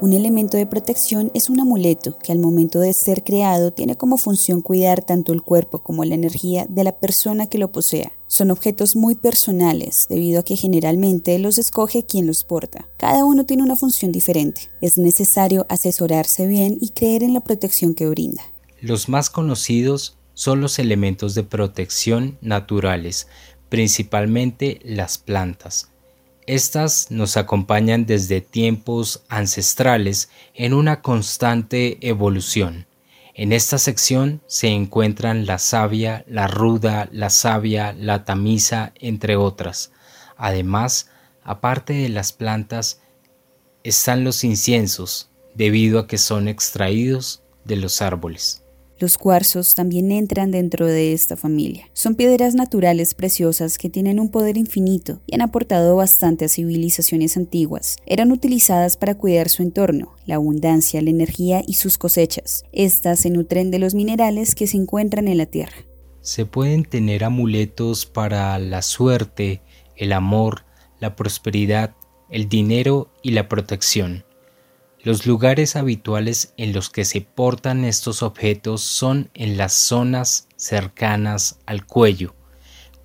Un elemento de protección es un amuleto que al momento de ser creado tiene como función cuidar tanto el cuerpo como la energía de la persona que lo posea. Son objetos muy personales debido a que generalmente los escoge quien los porta. Cada uno tiene una función diferente. Es necesario asesorarse bien y creer en la protección que brinda. Los más conocidos son los elementos de protección naturales, principalmente las plantas. Estas nos acompañan desde tiempos ancestrales en una constante evolución. En esta sección se encuentran la savia, la ruda, la savia, la tamisa, entre otras. Además, aparte de las plantas, están los inciensos, debido a que son extraídos de los árboles. Los cuarzos también entran dentro de esta familia. Son piedras naturales preciosas que tienen un poder infinito y han aportado bastante a civilizaciones antiguas. Eran utilizadas para cuidar su entorno, la abundancia, la energía y sus cosechas. Estas se nutren de los minerales que se encuentran en la tierra. Se pueden tener amuletos para la suerte, el amor, la prosperidad, el dinero y la protección. Los lugares habituales en los que se portan estos objetos son en las zonas cercanas al cuello.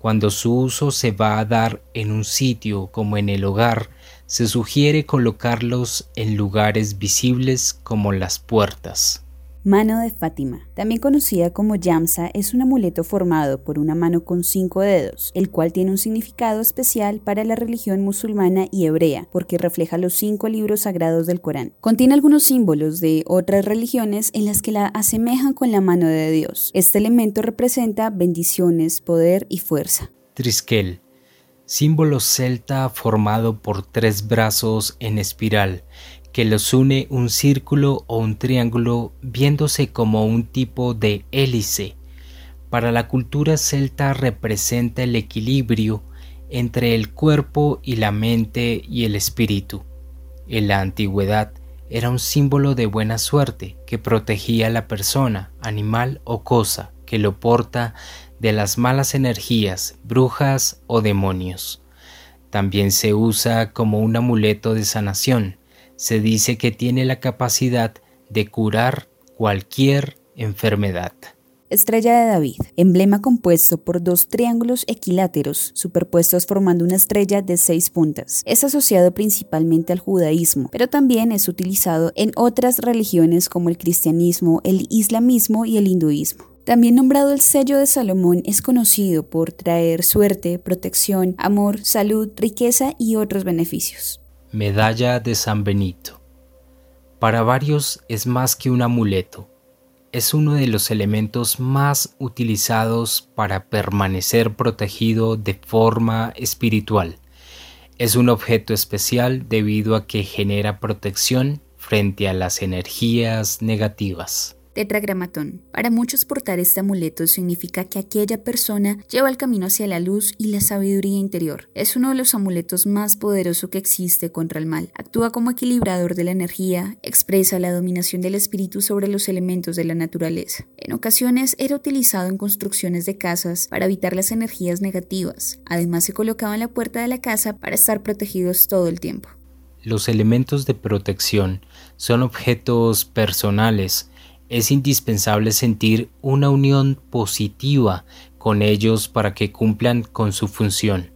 Cuando su uso se va a dar en un sitio como en el hogar, se sugiere colocarlos en lugares visibles como las puertas. Mano de Fátima, también conocida como Yamsa, es un amuleto formado por una mano con cinco dedos, el cual tiene un significado especial para la religión musulmana y hebrea, porque refleja los cinco libros sagrados del Corán. Contiene algunos símbolos de otras religiones en las que la asemejan con la mano de Dios. Este elemento representa bendiciones, poder y fuerza. Triskel, símbolo celta formado por tres brazos en espiral que los une un círculo o un triángulo viéndose como un tipo de hélice. Para la cultura celta representa el equilibrio entre el cuerpo y la mente y el espíritu. En la antigüedad era un símbolo de buena suerte que protegía a la persona, animal o cosa que lo porta de las malas energías, brujas o demonios. También se usa como un amuleto de sanación, se dice que tiene la capacidad de curar cualquier enfermedad. Estrella de David, emblema compuesto por dos triángulos equiláteros superpuestos formando una estrella de seis puntas. Es asociado principalmente al judaísmo, pero también es utilizado en otras religiones como el cristianismo, el islamismo y el hinduismo. También nombrado el sello de Salomón, es conocido por traer suerte, protección, amor, salud, riqueza y otros beneficios. Medalla de San Benito. Para varios es más que un amuleto, es uno de los elementos más utilizados para permanecer protegido de forma espiritual. Es un objeto especial debido a que genera protección frente a las energías negativas. Tetragramatón. Para muchos portar este amuleto significa que aquella persona lleva el camino hacia la luz y la sabiduría interior. Es uno de los amuletos más poderosos que existe contra el mal. Actúa como equilibrador de la energía, expresa la dominación del espíritu sobre los elementos de la naturaleza. En ocasiones era utilizado en construcciones de casas para evitar las energías negativas. Además se colocaba en la puerta de la casa para estar protegidos todo el tiempo. Los elementos de protección son objetos personales es indispensable sentir una unión positiva con ellos para que cumplan con su función.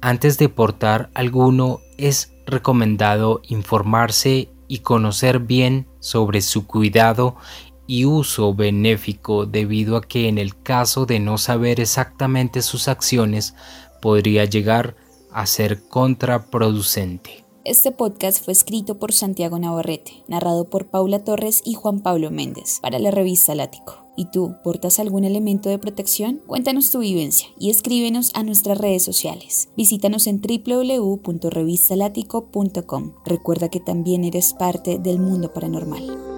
Antes de portar alguno es recomendado informarse y conocer bien sobre su cuidado y uso benéfico debido a que en el caso de no saber exactamente sus acciones podría llegar a ser contraproducente. Este podcast fue escrito por Santiago Navarrete, narrado por Paula Torres y Juan Pablo Méndez para la revista Lático. ¿Y tú, portas algún elemento de protección? Cuéntanos tu vivencia y escríbenos a nuestras redes sociales. Visítanos en www.revistalatico.com. Recuerda que también eres parte del mundo paranormal.